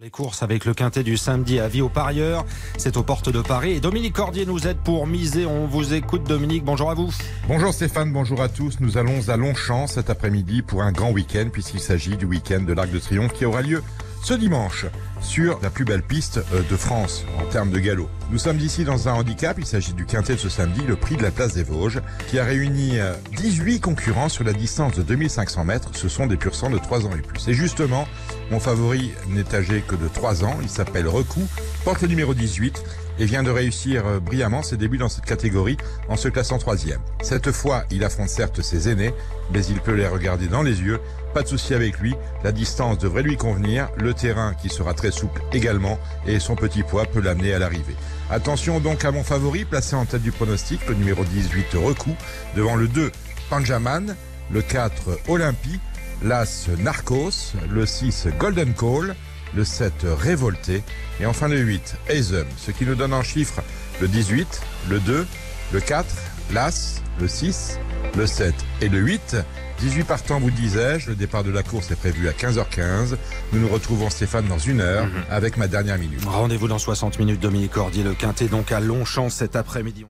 Les courses avec le quintet du samedi à vie aux parieurs, c'est aux portes de Paris. Et Dominique Cordier nous aide pour miser. On vous écoute, Dominique. Bonjour à vous. Bonjour Stéphane, bonjour à tous. Nous allons à Longchamp cet après-midi pour un grand week-end, puisqu'il s'agit du week-end de l'Arc de Triomphe qui aura lieu ce dimanche sur la plus belle piste euh, de France en termes de galop. Nous sommes ici dans un handicap, il s'agit du quintet de ce samedi, le prix de la place des Vosges, qui a réuni 18 euh, concurrents sur la distance de 2500 mètres. Ce sont des pur sang de 3 ans et plus. Et justement, mon favori n'est âgé que de 3 ans, il s'appelle Recou, porte le numéro 18 et vient de réussir euh, brillamment ses débuts dans cette catégorie en se classant troisième. Cette fois, il affronte certes ses aînés, mais il peut les regarder dans les yeux. Pas de souci avec lui, la distance devrait lui convenir, le terrain qui sera très souple également, et son petit poids peut l'amener à l'arrivée. Attention donc à mon favori, placé en tête du pronostic, le numéro 18 Recou, devant le 2 Panjaman, le 4 Olympie, l'As Narcos, le 6 Golden Call, le 7 Révolté et enfin le 8 Azum, ce qui nous donne en chiffres le 18, le 2, le 4, l'As, le 6, le 7 et le 8. 18 partants, vous disais-je. Le départ de la course est prévu à 15h15. Nous nous retrouvons, Stéphane, dans une heure mhm. avec ma dernière minute. Rendez-vous dans 60 minutes, Dominique Cordier. Le quintet donc à Longchamp cet après-midi.